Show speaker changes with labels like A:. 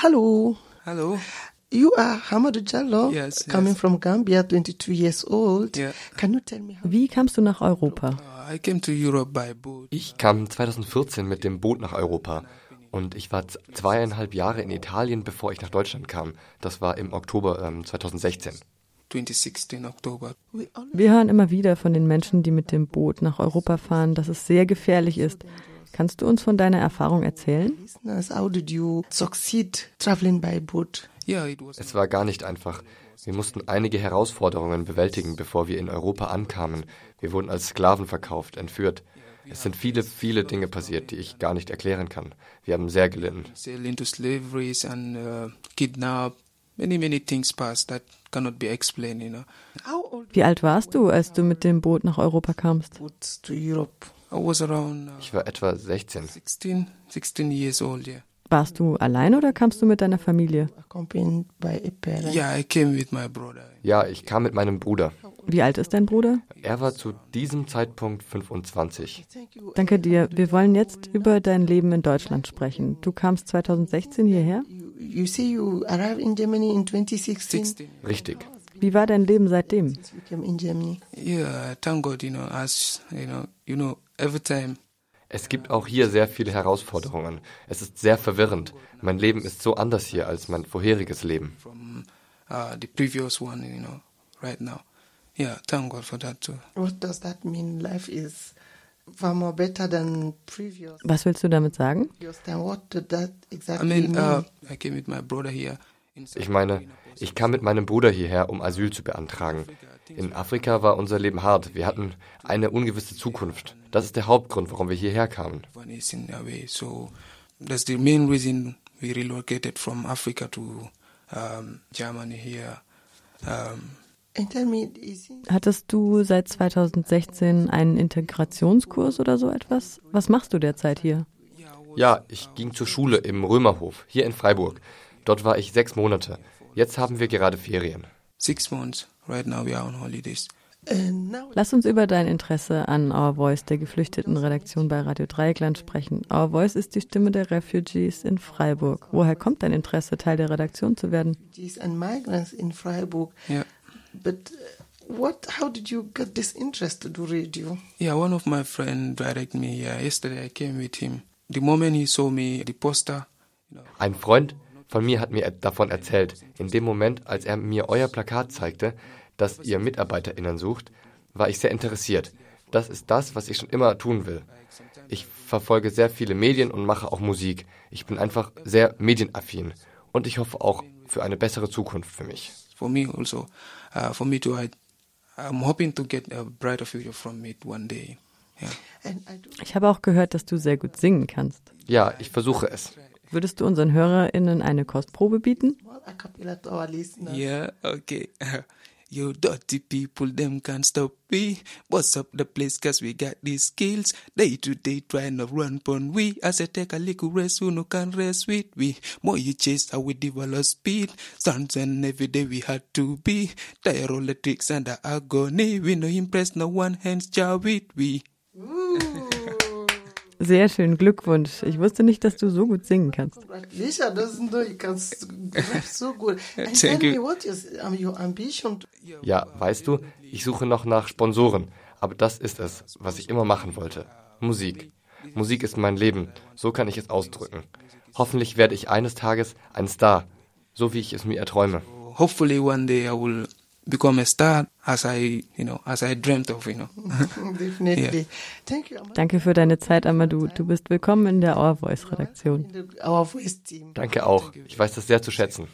A: Hello.
B: Hello.
A: You are Hamadou Jallo,
B: Yes,
A: coming
B: yes.
A: from Gambia, 22 years old.
B: Yeah.
A: Can you tell me how?
C: Wie kamst du nach Europa?
B: Uh, I came to Europe by boat.
D: Ich kam 2014 mit dem Boot nach Europa und ich war zweieinhalb Jahre in Italien, bevor ich nach Deutschland kam. Das war im Oktober ähm, 2016.
B: 2016 October.
A: We all
C: Wir hören immer wieder von den Menschen, die mit dem Boot nach Europa fahren, dass es sehr gefährlich ist. Kannst du uns von deiner Erfahrung erzählen?
D: Es war gar nicht einfach. Wir mussten einige Herausforderungen bewältigen, bevor wir in Europa ankamen. Wir wurden als Sklaven verkauft, entführt. Es sind viele, viele Dinge passiert, die ich gar nicht erklären kann. Wir haben sehr gelitten.
B: Uh, kidnap. Many, many things passed that cannot be explained, you know.
A: How old
C: Wie alt warst du, als du mit dem Boot nach Europa kamst?
B: Uh,
D: Ich war etwa 16.
B: 16, 16 years old, yeah.
C: Warst du allein oder kamst du mit deiner Familie?
A: Accompanied by a parent.
B: Yeah, I came with my brother.
D: Ja, ich kam mit meinem Bruder.
C: Wie alt ist dein Bruder?
D: Er war zu diesem Zeitpunkt 25.
A: Thank you.
C: Danke dir. Wir wollen jetzt über dein Leben in Deutschland sprechen. Du kamst 2016 hierher.
A: You, you say you arrived in Germany in 2016.
B: 16.
D: Richtig.
C: Wie war dein Leben seitdem?
B: Yeah, thank God, you know, as, you know, you know, every time
D: Es gibt auch hier sehr viele Herausforderungen. Es ist sehr verwirrend. Mein Leben ist so anders hier als mein vorheriges Leben.
B: from uh, the previous one, you know, right now. Yeah, thank God for that too.
A: What does that mean? Life is far more better than previous.
C: Was willst du damit sagen?
A: Previous time. What did that
B: I
A: exactly
B: mean,
A: mean?
B: uh, I came with my brother here. In
D: Ich meine, ich kam mit meinem Bruder hierher, um Asyl zu beantragen. In Afrika war unser Leben hart. Wir hatten eine ungewisse Zukunft. Das ist der Hauptgrund, warum wir hierher kamen.
B: One is in away, so that's the main reason we relocated from Africa to um, Germany here. Um,
A: and tell me, is it
C: Hattest du seit 2016 einen Integrationskurs oder so etwas? Was machst du derzeit hier?
D: Ja, ich ging zur Schule im Römerhof, hier in Freiburg. Dort war ich sechs Monate. Jetzt haben wir gerade Ferien.
B: six months. Right now we are on holidays.
C: Lass uns über dein Interesse an Our Voice, der Geflüchtetenredaktion bei Radio Dreieckland, sprechen. Our Voice ist die Stimme der Refugees in Freiburg. Woher kommt dein Interesse, Teil der Redaktion zu werden?
A: refugees and migrants in Freiburg?
B: Yeah.
A: But uh, what? How did you get this interest to do radio?
B: Yeah, one of my friend directed me. Yesterday I came with him. The moment he saw me, the poster, you know,
D: Ein Freund von mir hat mir davon erzählt. In dem Moment, als er mir euer Plakat zeigte, dass ihr MitarbeiterInnen sucht, war ich sehr interessiert. Das ist das, was ich schon immer tun will. Ich verfolge sehr viele Medien und mache auch Musik. Ich bin einfach sehr medienaffin. Und ich hoffe auch für eine bessere Zukunft für mich.
B: for me also, uh, for me to, I, I'm hoping to get a brighter future from it one day. Yeah.
C: Ich habe auch gehört, dass du sehr gut singen kannst.
D: Ja, ich versuche es.
C: Würdest du unseren HörerInnen eine Kostprobe bieten?
A: Well, a cappella to our listeners.
B: Yeah, okay. You dirty people, them can't stop me. What's up the place, cause we got these skills. Day to day trying to run pon we. As I take a little rest, who no can rest with we. More you chase, how we develop speed. Sons and every day we had to be. Tire all the tricks and the agony. We no impress no one, hence jar with we.
C: Sehr schön, Glückwunsch. Ich wusste nicht, dass du so gut singen kannst.
A: Lisa doesn't know you can so good. And
B: Thank
A: tell me what is um, your ambition? To,
D: Ja, weißt du, ich suche noch nach Sponsoren. Aber das ist es, was ich immer machen wollte. Musik. Musik ist mein Leben. So kann ich es ausdrücken. Hoffentlich werde ich eines Tages ein Star. So wie ich es mir erträume.
B: Hopefully one day I will become a star as I, you know, as I dreamt of, you know.
A: definitely. Thank you.
C: Danke für deine Zeit, Amadou. Du bist willkommen in der Our Voice Redaktion.
A: Our voice team.
D: Danke auch. Ich weiß das sehr zu schätzen.